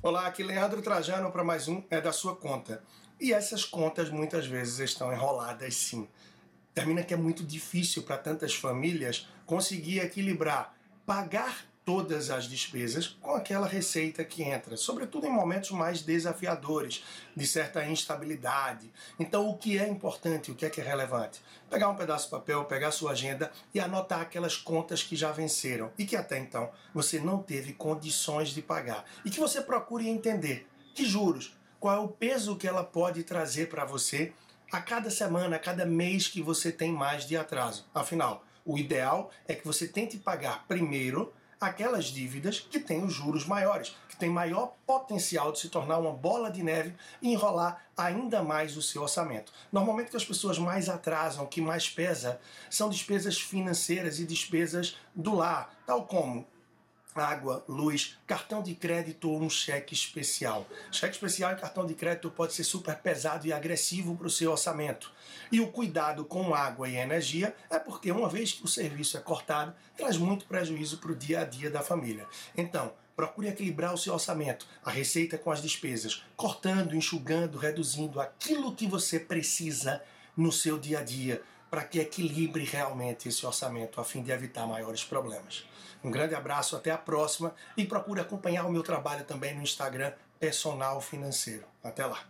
Olá, aqui Leandro Trajano para mais um É da Sua Conta. E essas contas muitas vezes estão enroladas sim. Termina que é muito difícil para tantas famílias conseguir equilibrar pagar todas as despesas com aquela receita que entra, sobretudo em momentos mais desafiadores, de certa instabilidade. Então, o que é importante, o que é que é relevante? Pegar um pedaço de papel, pegar sua agenda e anotar aquelas contas que já venceram e que até então você não teve condições de pagar. E que você procure entender que juros, qual é o peso que ela pode trazer para você a cada semana, a cada mês que você tem mais de atraso. Afinal, o ideal é que você tente pagar primeiro aquelas dívidas que têm os juros maiores, que têm maior potencial de se tornar uma bola de neve e enrolar ainda mais o seu orçamento. Normalmente, o que as pessoas mais atrasam, o que mais pesa, são despesas financeiras e despesas do lar, tal como água, luz, cartão de crédito ou um cheque especial. Cheque especial e cartão de crédito pode ser super pesado e agressivo para o seu orçamento. E o cuidado com água e energia é porque uma vez que o serviço é cortado, traz muito prejuízo para o dia a dia da família. Então, procure equilibrar o seu orçamento, a receita com as despesas, cortando, enxugando, reduzindo aquilo que você precisa no seu dia a dia para que equilibre realmente esse orçamento a fim de evitar maiores problemas. Um grande abraço, até a próxima e procure acompanhar o meu trabalho também no Instagram Personal Financeiro. Até lá.